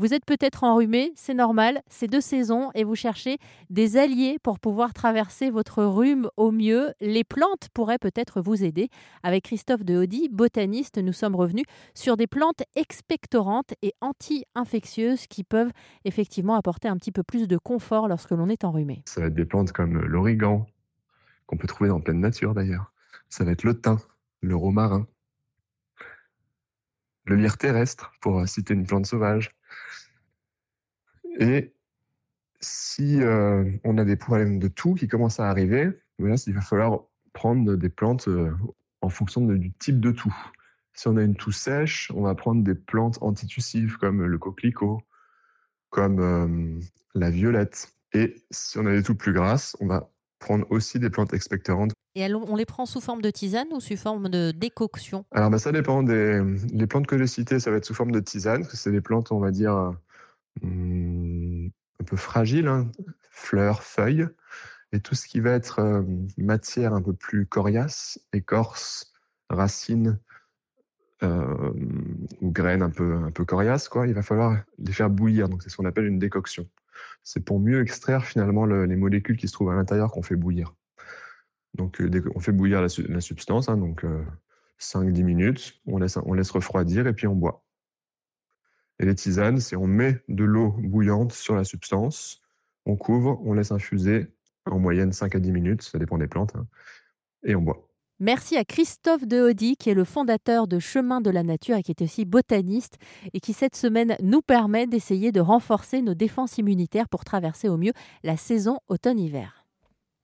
Vous êtes peut-être enrhumé, c'est normal, c'est deux saisons et vous cherchez des alliés pour pouvoir traverser votre rhume au mieux. Les plantes pourraient peut-être vous aider. Avec Christophe de Hody, botaniste, nous sommes revenus sur des plantes expectorantes et anti-infectieuses qui peuvent effectivement apporter un petit peu plus de confort lorsque l'on est enrhumé. Ça va être des plantes comme l'origan, qu'on peut trouver en pleine nature d'ailleurs. Ça va être le thym, le romarin, le lierre terrestre, pour citer une plante sauvage. Et si euh, on a des problèmes de toux qui commencent à arriver, eh il va falloir prendre des plantes euh, en fonction du type de toux. Si on a une toux sèche, on va prendre des plantes antitussives comme le coquelicot, comme euh, la violette. Et si on a des toux plus grasses, on va prendre aussi des plantes expectorantes. Et on les prend sous forme de tisane ou sous forme de décoction? Alors bah, ça dépend des les plantes que j'ai citées, ça va être sous forme de tisane, parce que c'est des plantes, on va dire, hmm, un peu fragiles, hein. fleurs, feuilles. Et tout ce qui va être euh, matière un peu plus coriace, écorce, racines euh, ou graines un peu, un peu coriaces, quoi, il va falloir les faire bouillir. Donc c'est ce qu'on appelle une décoction. C'est pour mieux extraire finalement les molécules qui se trouvent à l'intérieur qu'on fait bouillir. Donc euh, on fait bouillir la, substance, hein, donc 5-10 minutes, on laisse, on laisse refroidir et puis on boit. Et les tisanes, c'est on met de l'eau bouillante sur la substance, on couvre, on laisse infuser en moyenne 5 à 10 minutes, ça dépend des plantes, hein, et on boit. Merci à Christophe Dehody, qui est le fondateur de Chemin de la Nature et qui est aussi botaniste et qui cette semaine nous permet d'essayer de renforcer nos défenses immunitaires pour traverser au mieux la saison automne-hiver.